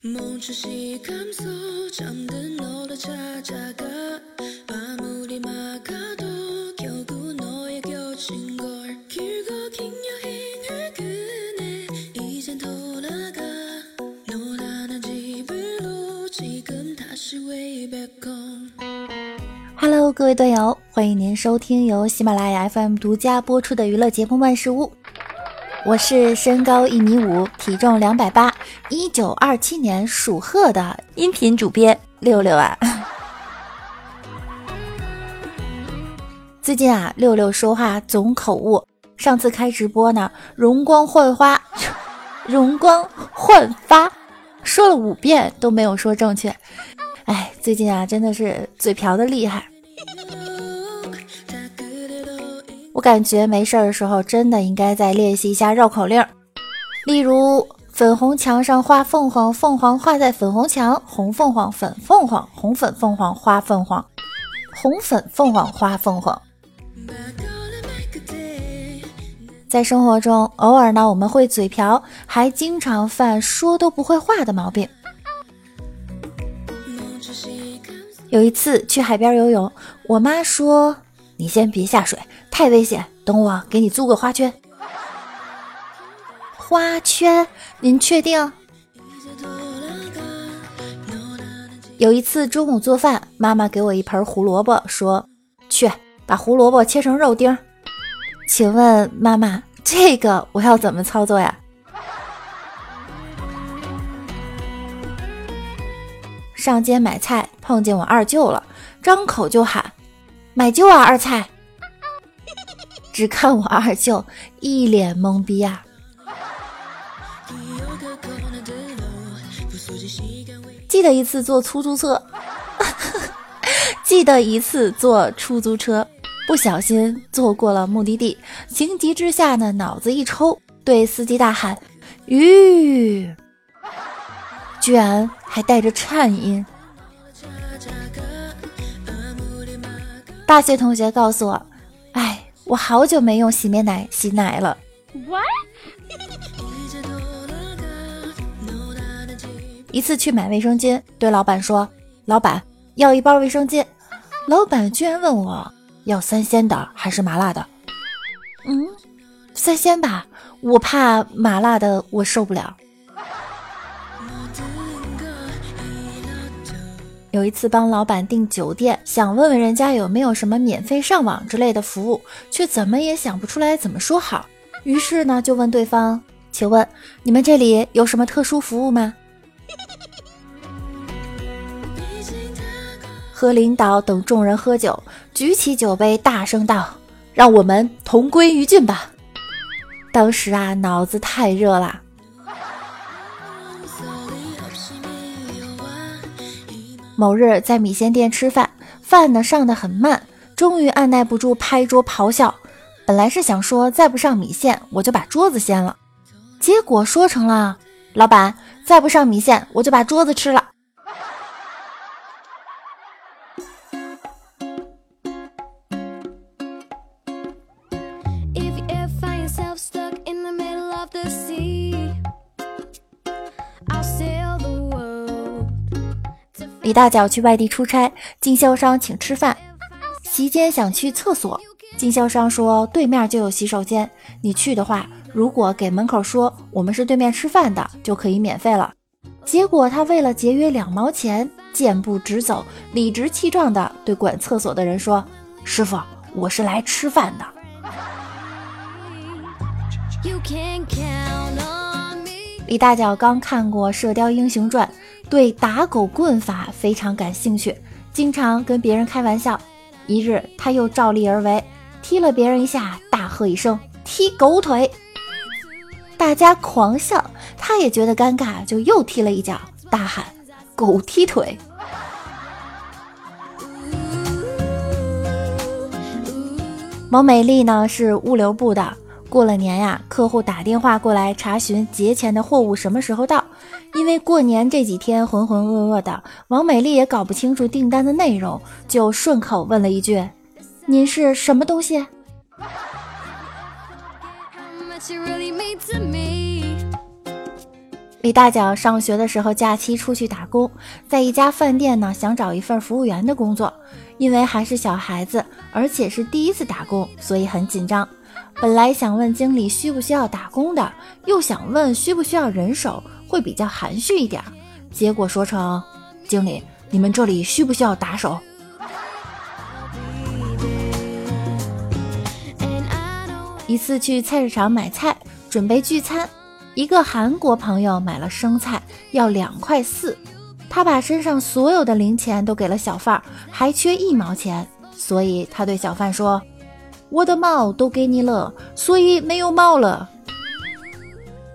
Hello，各位队友，欢迎您收听由喜马拉雅 FM 独家播出的娱乐节目《万事屋》。我是身高一米五，体重两百八，一九二七年属鹤的音频主编六六啊。最近啊，六六说话总口误。上次开直播呢，容光焕发，容光焕发，说了五遍都没有说正确。哎，最近啊，真的是嘴瓢的厉害。我感觉没事儿的时候，真的应该再练习一下绕口令，例如粉红墙上画凤凰，凤凰画在粉红墙，红凤凰粉凤凰，红粉凤凰花凤凰，红粉凤凰花凤凰。在生活中，偶尔呢，我们会嘴瓢，还经常犯说都不会话的毛病。有一次去海边游泳，我妈说：“你先别下水。”太危险！等我给你租个花圈。花圈，您确定？有一次中午做饭，妈妈给我一盆胡萝卜，说：“去把胡萝卜切成肉丁。”请问妈妈，这个我要怎么操作呀？上街买菜，碰见我二舅了，张口就喊：“买舅啊，二菜！”只看我二舅一脸懵逼啊！记得一次坐出租车，记得一次坐出租车，不小心坐过了目的地，情急之下呢，脑子一抽，对司机大喊：“吁！”居然还带着颤音。大学同学告诉我。哎我好久没用洗面奶洗奶了。What? 一次去买卫生巾，对老板说：“老板要一包卫生巾。”老板居然问我要三鲜的还是麻辣的？嗯，三鲜吧，我怕麻辣的我受不了。有一次帮老板订酒店，想问问人家有没有什么免费上网之类的服务，却怎么也想不出来怎么说好。于是呢，就问对方：“请问你们这里有什么特殊服务吗？”和领导等众人喝酒，举起酒杯，大声道：“让我们同归于尽吧！”当时啊，脑子太热了。某日在米线店吃饭，饭呢上的很慢，终于按耐不住拍桌咆哮。本来是想说再不上米线，我就把桌子掀了，结果说成了老板再不上米线，我就把桌子吃了。李大脚去外地出差，经销商请吃饭。席间想去厕所，经销商说对面就有洗手间，你去的话，如果给门口说我们是对面吃饭的，就可以免费了。结果他为了节约两毛钱，健步直走，理直气壮地对管厕所的人说：“师傅，我是来吃饭的。”李大脚刚看过《射雕英雄传》。对打狗棍法非常感兴趣，经常跟别人开玩笑。一日，他又照例而为，踢了别人一下，大喝一声“踢狗腿”，大家狂笑。他也觉得尴尬，就又踢了一脚，大喊“狗踢腿”。毛美丽呢是物流部的，过了年呀，客户打电话过来查询节前的货物什么时候到。因为过年这几天浑浑噩噩的，王美丽也搞不清楚订单的内容，就顺口问了一句：“您是什么东西？”李 李大脚上学的时候，假期出去打工，在一家饭店呢，想找一份服务员的工作。因为还是小孩子，而且是第一次打工，所以很紧张。本来想问经理需不需要打工的，又想问需不需要人手，会比较含蓄一点。结果说成：“经理，你们这里需不需要打手？”一次去菜市场买菜，准备聚餐。一个韩国朋友买了生菜，要两块四，他把身上所有的零钱都给了小贩，还缺一毛钱，所以他对小贩说：“我的帽都给你了，所以没有帽了。”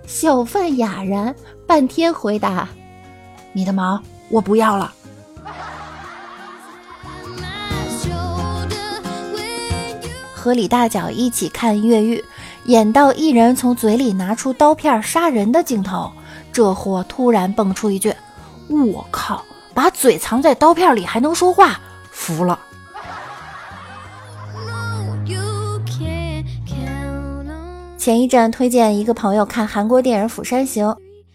小贩哑然，半天回答：“你的毛我不要了。”和李大脚一起看越狱。演到一人从嘴里拿出刀片杀人的镜头，这货突然蹦出一句：“我靠，把嘴藏在刀片里还能说话，服了。”前一阵推荐一个朋友看韩国电影《釜山行》，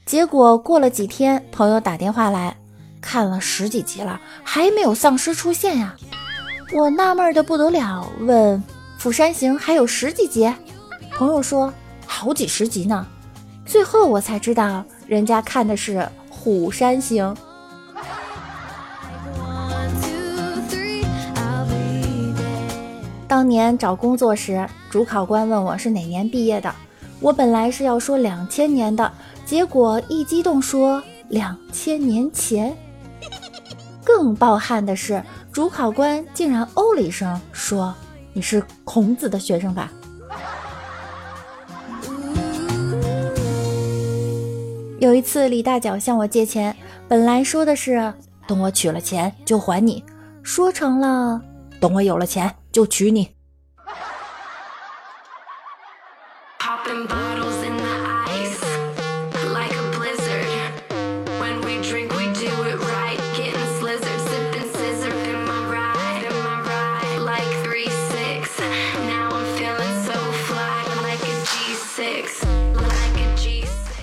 结果过了几天，朋友打电话来看了十几集了，还没有丧尸出现呀！我纳闷的不得了，问：“《釜山行》还有十几集？”朋友说好几十集呢，最后我才知道人家看的是《虎山行》。当年找工作时，主考官问我是哪年毕业的，我本来是要说两千年的，结果一激动说两千年前。更暴汗的是，主考官竟然哦了一声说：“你是孔子的学生吧？”有一次，李大脚向我借钱，本来说的是等我取了钱就还你，说成了等我有了钱就娶你。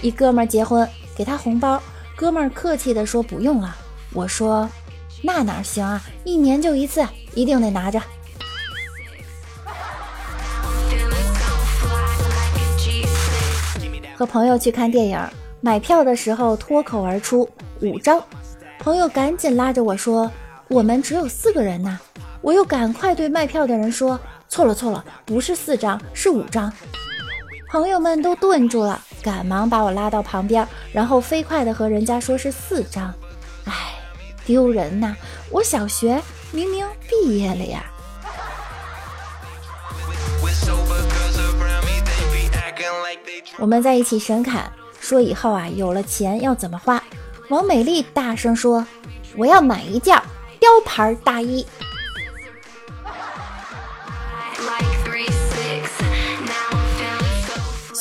一哥们儿结婚，给他红包，哥们儿客气的说不用了。我说那哪行啊，一年就一次，一定得拿着。和朋友去看电影，买票的时候脱口而出五张，朋友赶紧拉着我说我们只有四个人呐。我又赶快对卖票的人说错了错了，不是四张，是五张。朋友们都顿住了。赶忙把我拉到旁边，然后飞快地和人家说是四张，哎，丢人呐！我小学明明毕业了呀。我们在一起神侃，说以后啊有了钱要怎么花。王美丽大声说：“我要买一件雕牌大衣。”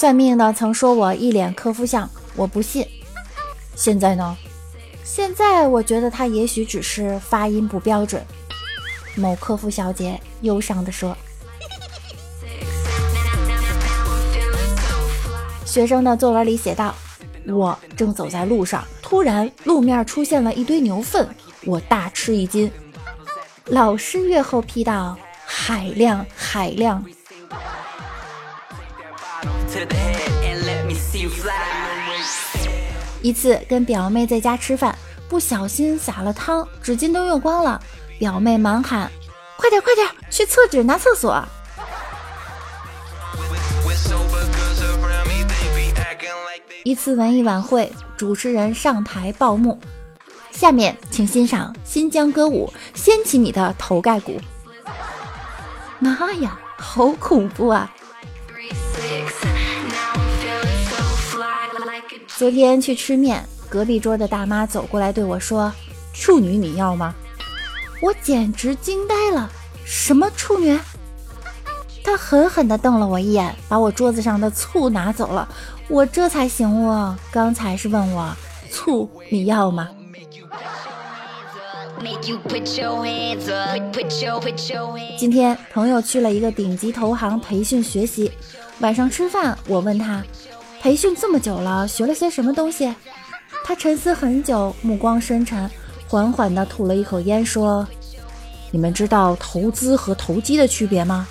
算命的曾说我一脸科夫相，我不信。现在呢？现在我觉得他也许只是发音不标准。某科夫小姐忧伤地说。学生的作文里写道：“我正走在路上，突然路面出现了一堆牛粪，我大吃一惊。”老师阅后批道：“海量，海量。”一次跟表妹在家吃饭，不小心洒了汤，纸巾都用光了。表妹忙喊：“快点快点，去厕纸拿厕所。”一次文艺晚会，主持人上台报幕，下面请欣赏新疆歌舞，掀起你的头盖骨。妈呀，好恐怖啊！昨天去吃面，隔壁桌的大妈走过来对我说：“处女你要吗？”我简直惊呆了，什么处女？她狠狠地瞪了我一眼，把我桌子上的醋拿走了。我这才醒悟，刚才是问我醋你要吗？今天朋友去了一个顶级投行培训学习，晚上吃饭，我问他。培训这么久了，学了些什么东西？他沉思很久，目光深沉，缓缓地吐了一口烟，说：“你们知道投资和投机的区别吗？”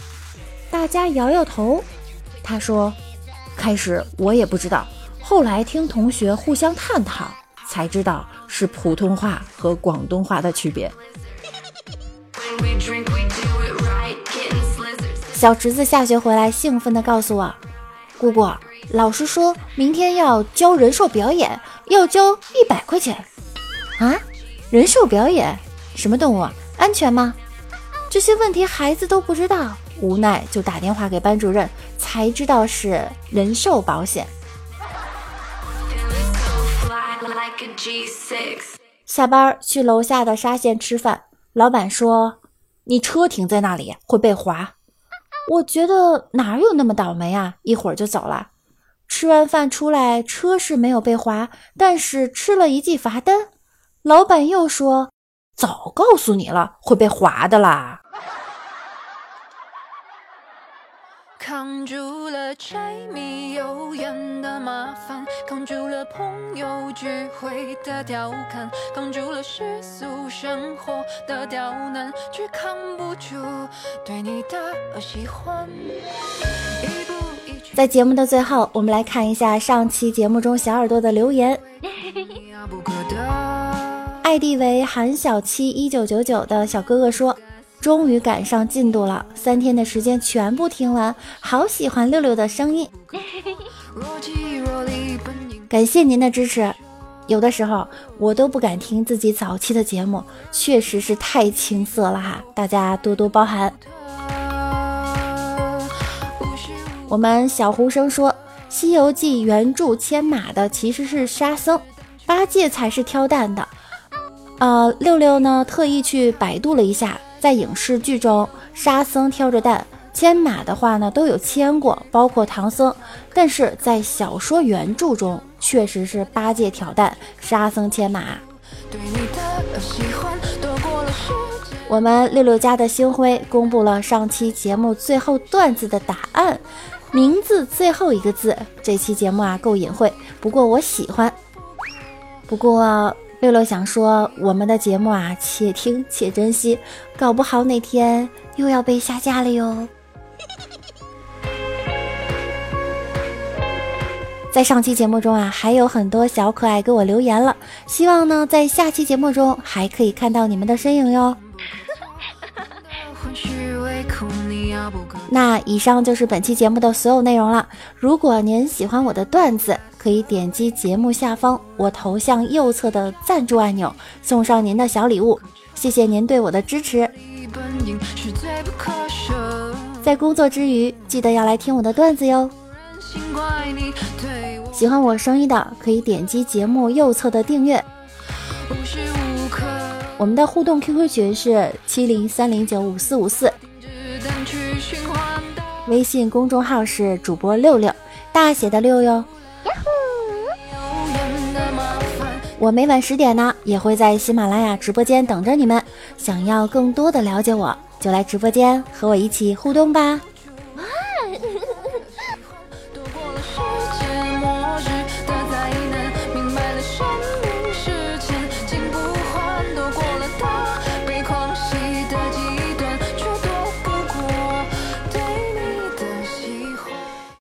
大家摇摇头。他说：“开始我也不知道，后来听同学互相探讨，才知道是普通话和广东话的区别。”小侄子下学回来，兴奋地告诉我：“姑姑，老师说明天要教人兽表演，要交一百块钱。”啊，人兽表演？什么动物啊？安全吗？这些问题孩子都不知道，无奈就打电话给班主任，才知道是人寿保险。下班去楼下的沙县吃饭，老板说：“你车停在那里会被划。”我觉得哪有那么倒霉啊！一会儿就走了。吃完饭出来，车是没有被划，但是吃了一记罚单。老板又说：“早告诉你了，会被划的啦。”扛住了柴米油盐的麻烦，扛住了朋友聚会的调侃，扛住了世俗生活的刁难，却扛不住对你的喜欢。在节目的最后，我们来看一下上期节目中小耳朵的留言。ID 为韩小七一九九九的小哥哥说。终于赶上进度了，三天的时间全部听完，好喜欢六六的声音。感谢您的支持，有的时候我都不敢听自己早期的节目，确实是太青涩了哈，大家多多包涵。我们小胡生说，《西游记》原著牵马的其实是沙僧，八戒才是挑担的。呃，六六呢特意去百度了一下。在影视剧中，沙僧挑着担牵马的话呢，都有牵过，包括唐僧。但是在小说原著中，确实是八戒挑担，沙僧牵马。我们六六家的星辉公布了上期节目最后段子的答案，名字最后一个字。这期节目啊够隐晦，不过我喜欢。不过。六六想说，我们的节目啊，且听且珍惜，搞不好哪天又要被下架了哟。在上期节目中啊，还有很多小可爱给我留言了，希望呢，在下期节目中还可以看到你们的身影哟。那以上就是本期节目的所有内容了。如果您喜欢我的段子，可以点击节目下方我头像右侧的赞助按钮，送上您的小礼物。谢谢您对我的支持。在工作之余，记得要来听我的段子哟。喜欢我声音的，可以点击节目右侧的订阅。我们的互动 QQ 群是七零三零九五四五四。微信公众号是主播六六，大写的六哟。我每晚十点呢，也会在喜马拉雅直播间等着你们。想要更多的了解我，就来直播间和我一起互动吧。